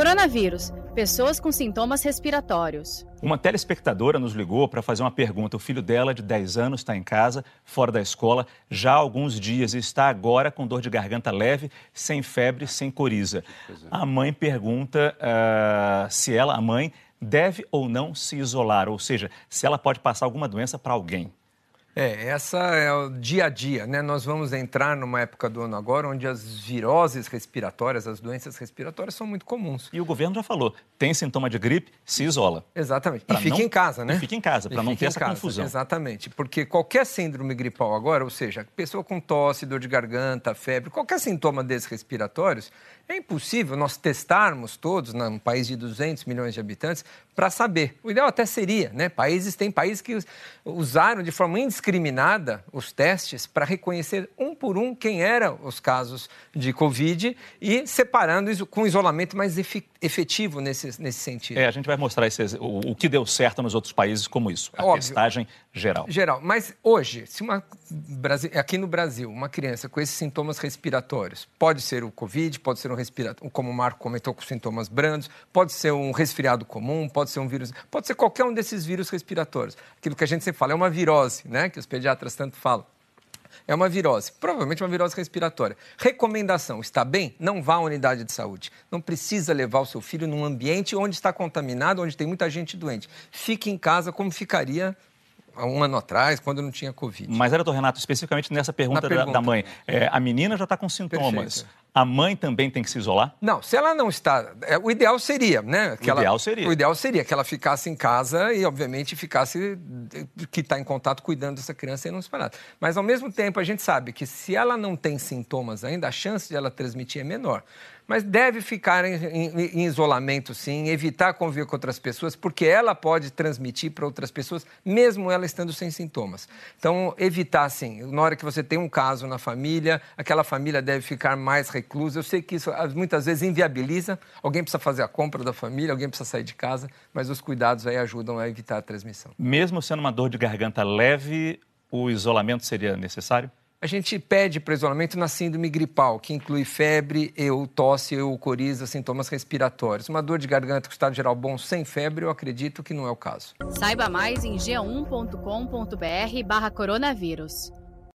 Coronavírus. Pessoas com sintomas respiratórios. Uma telespectadora nos ligou para fazer uma pergunta. O filho dela, de 10 anos, está em casa, fora da escola, já há alguns dias e está agora com dor de garganta leve, sem febre, sem coriza. A mãe pergunta uh, se ela, a mãe, deve ou não se isolar, ou seja, se ela pode passar alguma doença para alguém. É, essa é o dia a dia, né? Nós vamos entrar numa época do ano agora onde as viroses respiratórias, as doenças respiratórias são muito comuns. E o governo já falou, tem sintoma de gripe, se isola. Exatamente. E fica não... em casa, né? E fica em casa, para não ter essa casa. confusão. Exatamente, porque qualquer síndrome gripal agora, ou seja, pessoa com tosse, dor de garganta, febre, qualquer sintoma desses respiratórios, é impossível nós testarmos todos, num país de 200 milhões de habitantes, para saber. O ideal até seria, né? Países, tem países que usaram de forma indiscriminada os testes para reconhecer um por um quem eram os casos de Covid e separando isso com isolamento mais efetivo nesse, nesse sentido. É, a gente vai mostrar esse, o, o, que deu certo nos outros países como isso, a Óbvio, testagem geral. Geral, mas hoje, se uma, aqui no Brasil, uma criança com esses sintomas respiratórios, pode ser o Covid, pode ser um respiratório, como o Marco comentou, com sintomas brandos, pode ser um resfriado comum, pode ser um vírus, pode ser qualquer um desses vírus respiratórios. Aquilo que a gente sempre fala é uma virose, né? Que os pediatras tanto falam. É uma virose, provavelmente uma virose respiratória. Recomendação: está bem? Não vá à unidade de saúde. Não precisa levar o seu filho num ambiente onde está contaminado, onde tem muita gente doente. Fique em casa como ficaria há um ano atrás, quando não tinha Covid. Mas, doutor Renato, especificamente nessa pergunta, pergunta. Da, da, mãe, é, a menina já está com sintomas. Perfeito a mãe também tem que se isolar? Não, se ela não está. É, o ideal seria, né? Que o ela, ideal seria. O ideal seria que ela ficasse em casa e, obviamente, ficasse. que está em contato cuidando dessa criança e não separada. Mas, ao mesmo tempo, a gente sabe que se ela não tem sintomas ainda, a chance de ela transmitir é menor mas deve ficar em, em, em, isolamento, sim, evitar conviver com outras pessoas, porque ela pode transmitir para outras pessoas, mesmo ela estando sem sintomas. Então, evitar, sim. Na hora que você tem um caso na família, aquela família deve ficar mais reclusa. Eu sei que isso muitas vezes inviabiliza, alguém precisa fazer a compra da família, alguém precisa sair de casa, mas os cuidados aí ajudam a evitar a transmissão. Mesmo sendo uma dor de garganta leve, o isolamento seria necessário? A gente pede para isolamento na síndrome gripal, que inclui febre, eu, tosse, eu, coriza, sintomas respiratórios. Uma dor de garganta com estado geral bom sem febre, eu acredito que não é o caso. Saiba mais em g1.com.br barra coronavírus.